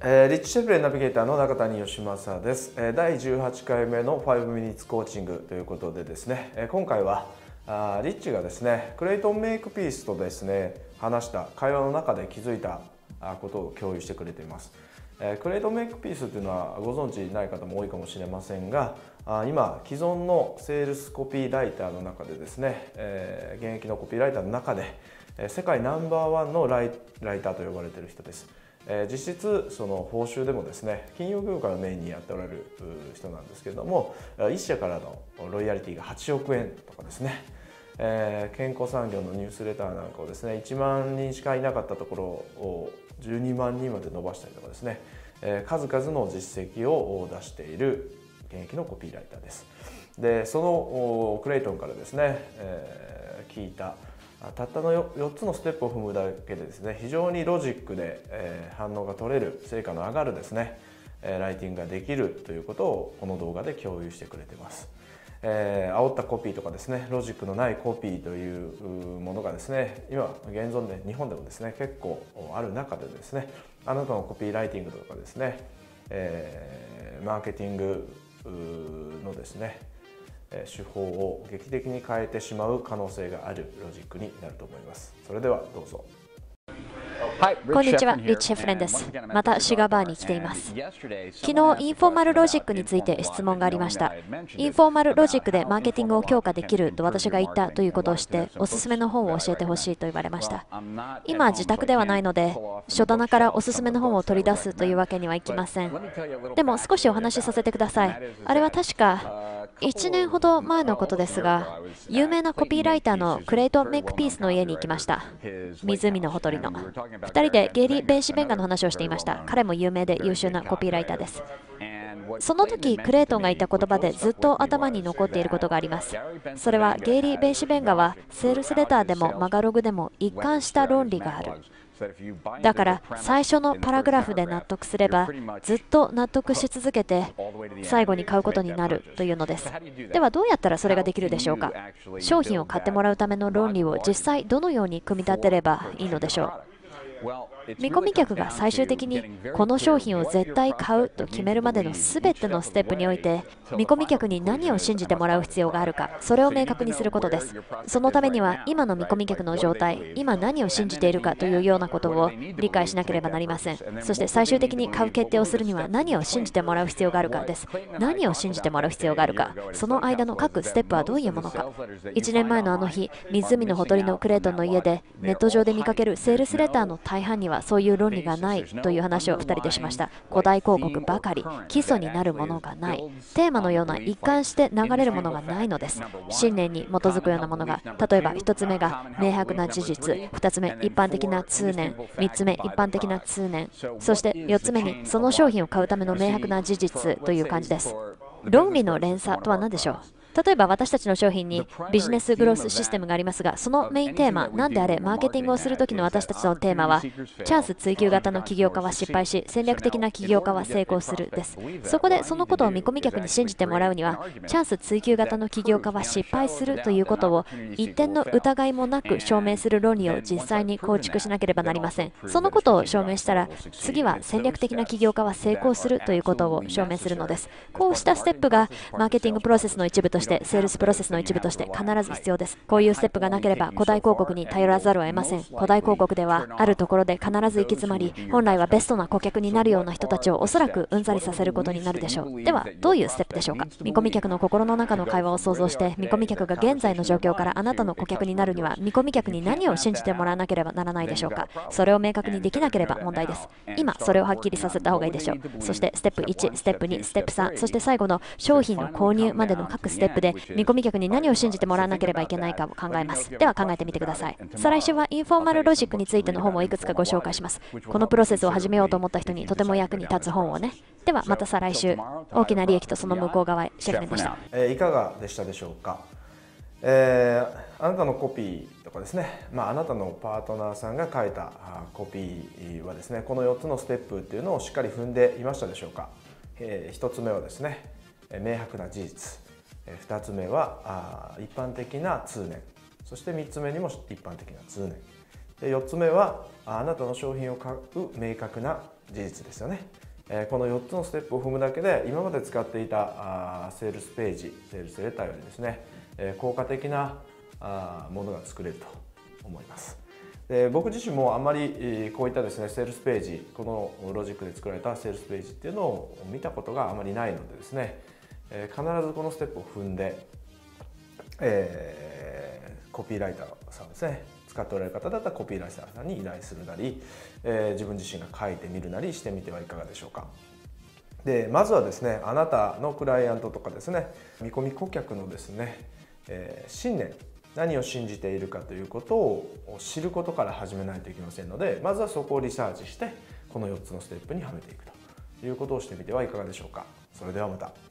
えー、リッチシェフレナビゲーターの中谷義正です、えー、第18回目の5ミニッツコーチングということでですね、えー、今回はあリッチがですねクレイトンメイクピースとですね話した会話の中で気づいたことを共有してくれています、え、クレイトンメイクピースというのはご存知ない方も多いかもしれませんがあ今既存のセールスコピーライターの中でですね、え、現役のコピーライターの中で世界ナンバーワンのライライターと呼ばれている人です。え、実質その報酬でもですね金融業界をメインにやっておられる人なんですけれども1社からのロイヤリティが8億円とかですね、え、健康産業のニュースレターなんかをですね1万人しかいなかったところを12万人まで伸ばしたりとかですね、え、数々の実績を出している現役のコピーライターです。でそのクレイトンからですね、え、聞いたたったの 4, つのステップを踏むだけでですね非常にロジックで、え反応が取れる成果の上がるですね、えライティングができるということをこの動画で共有してくれてます。えー、煽ったコピーとかですねロジックのないコピーというものがですね今現存で日本でもですね結構ある中でですねあなたのコピーライティングとかですね、えー、マーケティングのですね手法を劇的に変えてしまう可能性があるロジックになると思います。それではどうぞ。こんにちは、リッチ・シェフレンです。またシガバーに来ています。昨日、 informal logic について質問がありました。 informal logic でマーケティングを強化できると私が言ったということをして、おすすめの本を教えてほしいと言われました。今、自宅ではないので、書棚からおすすめの本を取り出すというわけにはいきません。でも少しお話しさせてください。あれは確か、1年ほど前のことですが、有名なコピーライターのクレイトン・メイクピースの家に行きました。湖のほとりの。2人でゲイリー・ベンシベンガの話をしていました。彼も有名で優秀なコピーライターです。その時クレイトンが言った言葉でずっと頭に残っていることがあります。それはゲイリー・ベンシベンガはセールスレターでもマガログでも一貫した論理がある。だから最初のパラグラフで納得すればずっと納得し続けて最後に買うことになるというのです。ではどうやったらそれができるでしょうか？商品を買ってもらうための論理を実際どのように組み立てればいいのでしょう？見込み客が最終的にこの商品を絶対買うと決めるまでの全てのステップにおいて見込み客に何を信じてもらう必要があるかそれを明確にすることです。そのためには今の見込み客の状態今何を信じているかというようなことを理解しなければなりません。そして最終的に買う決定をするには何を信じてもらう必要があるかです。何を信じてもらう必要があるかその間の各ステップはどういうものか。1年前のあの日湖のほとりのクレートンの家でネット上で見かけるセールスレターの大半にはそういう論理がないという話を2人でしました。古代広告ばかり基礎になるものがない。テーマのような一貫して流れるものがないのです。信念に基づくようなものが例えば1つ目が明白な事実2つ目一般的な通念3つ目一般的な通念そして4つ目にその商品を買うための明白な事実という感じです。論理の連鎖とは何でしょう？例えば私たちの商品にビジネスグロースシステムがありますが、そのメインテーマ、何であれ、マーケティングをするときの私たちのテーマは、チャンス追求型の起業家は失敗し、戦略的な起業家は成功するです。そこでそのことを見込み客に信じてもらうには、チャンス追求型の起業家は失敗するということを一点の疑いもなく証明する論理を実際に構築しなければなりません。そのことを証明したら、次は戦略的な起業家は成功するということを証明するのです。こうしたステップがマーケティングプロセスの一部として、セールスプロセスの一部として必ず必要です。こういうステップがなければ古代広告に頼らざるを得ません。古代広告ではあるところで必ず行き詰まり、本来はベストな顧客になるような人たちをおそらくうんざりさせることになるでしょう。では、どういうステップでしょうか？見込み客の心の中の会話を想像して、見込み客が現在の状況からあなたの顧客になるには、見込み客に何を信じてもらわなければならないでしょうか？それを明確にできなければ問題です。今、それをはっきりさせた方がいいでしょう。そして、ステップ1、ステップ2、ステップ3、そして最後の商品の購入までの各ステップで、見込み客に何を信じてもらわなければいけないかを考えます。では考えてみてください。再来週はインフォーマルロジックについての本をいくつかご紹介します。このプロセスを始めようと思った人にとても役に立つ本をね。ではまた再来週、大きな利益とその向こう側へ、シェフネでした。えー、いかがでしたでしょうか？えー、あなたのコピーとかですね、まあ、あなたのパートナーさんが書いたコピーはですねこの4つのステップっていうのをしっかり踏んでいましたでしょうか、えー、1つ目はですね明白な事実2つ目は一般的な通念。そして3つ目にも一般的な通念。で4つ目はあなたの商品を買う明確な事実ですよね。この4つのステップを踏むだけで今まで使っていたセールスページセールスレターよりですね効果的なものが作れると思います。で僕自身もあんまりこういったですねセールスページこのロジックで作られたセールスページっていうのを見たことがあまりないのでですねえ必ずこのステップを踏んで、えー、コピーライターさんですね使っておられる方だったらコピーライターさんに依頼するなり、えー、自分自身が書いてみるなりしてみてはいかがでしょうか。でまずはですねあなたのクライアントとかですね見込み顧客のですね、えー、信念何を信じているかということを知ることから始めないといけませんのでまずはそこをリサーチしてこの4つのステップにはめていくということをしてみてはいかがでしょうか。それではまた。